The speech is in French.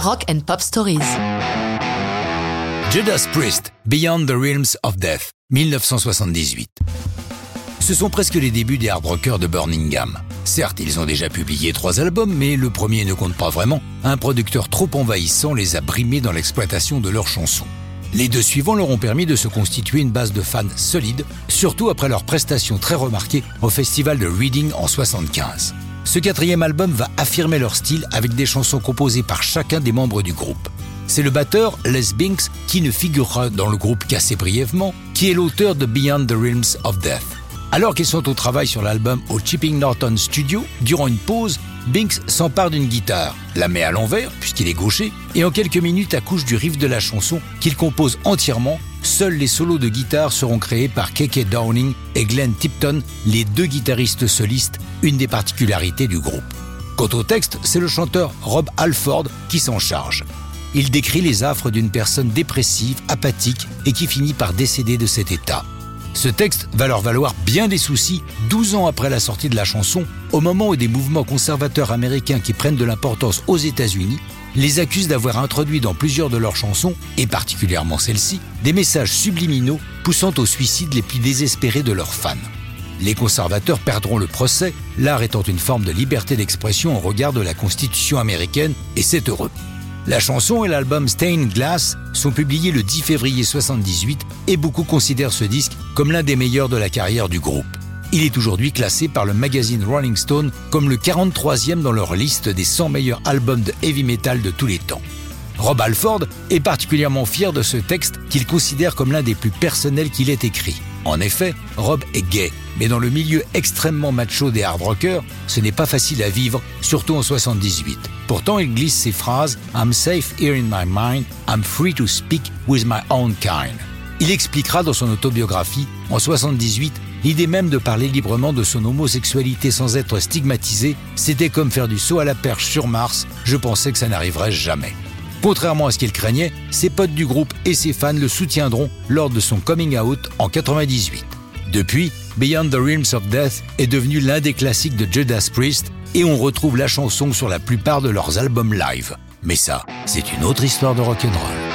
Rock and Pop Stories. Judas Priest, Beyond the Realms of Death, 1978. Ce sont presque les débuts des hard rockers de Birmingham. Certes, ils ont déjà publié trois albums, mais le premier ne compte pas vraiment. Un producteur trop envahissant les a brimés dans l'exploitation de leurs chansons. Les deux suivants leur ont permis de se constituer une base de fans solide, surtout après leur prestation très remarquée au festival de Reading en 75. Ce quatrième album va affirmer leur style avec des chansons composées par chacun des membres du groupe. C'est le batteur Les Binks, qui ne figurera dans le groupe qu'assez brièvement, qui est l'auteur de Beyond the Realms of Death. Alors qu'ils sont au travail sur l'album au Chipping Norton Studio, durant une pause, Binks s'empare d'une guitare, la met à l'envers, puisqu'il est gaucher, et en quelques minutes accouche du riff de la chanson qu'il compose entièrement. Seuls les solos de guitare seront créés par Keke Downing et Glenn Tipton, les deux guitaristes solistes, une des particularités du groupe. Quant au texte, c'est le chanteur Rob Alford qui s'en charge. Il décrit les affres d'une personne dépressive, apathique et qui finit par décéder de cet état. Ce texte va leur valoir bien des soucis 12 ans après la sortie de la chanson, au moment où des mouvements conservateurs américains qui prennent de l'importance aux États-Unis les accusent d'avoir introduit dans plusieurs de leurs chansons, et particulièrement celle-ci, des messages subliminaux poussant au suicide les plus désespérés de leurs fans. Les conservateurs perdront le procès, l'art étant une forme de liberté d'expression au regard de la Constitution américaine, et c'est heureux. La chanson et l'album Stained Glass sont publiés le 10 février 78 et beaucoup considèrent ce disque comme l'un des meilleurs de la carrière du groupe. Il est aujourd'hui classé par le magazine Rolling Stone comme le 43e dans leur liste des 100 meilleurs albums de heavy metal de tous les temps. Rob Alford est particulièrement fier de ce texte qu'il considère comme l'un des plus personnels qu'il ait écrit. En effet, Rob est gay, mais dans le milieu extrêmement macho des hard rockers, ce n'est pas facile à vivre, surtout en 78. Pourtant, il glisse ces phrases I'm safe here in my mind, I'm free to speak with my own kind. Il expliquera dans son autobiographie, en 78, l'idée même de parler librement de son homosexualité sans être stigmatisé, c'était comme faire du saut à la perche sur Mars, je pensais que ça n'arriverait jamais. Contrairement à ce qu'il craignait, ses potes du groupe et ses fans le soutiendront lors de son coming out en 98. Depuis, Beyond the Realms of Death est devenu l'un des classiques de Judas Priest et on retrouve la chanson sur la plupart de leurs albums live. Mais ça, c'est une autre histoire de rock'n'roll.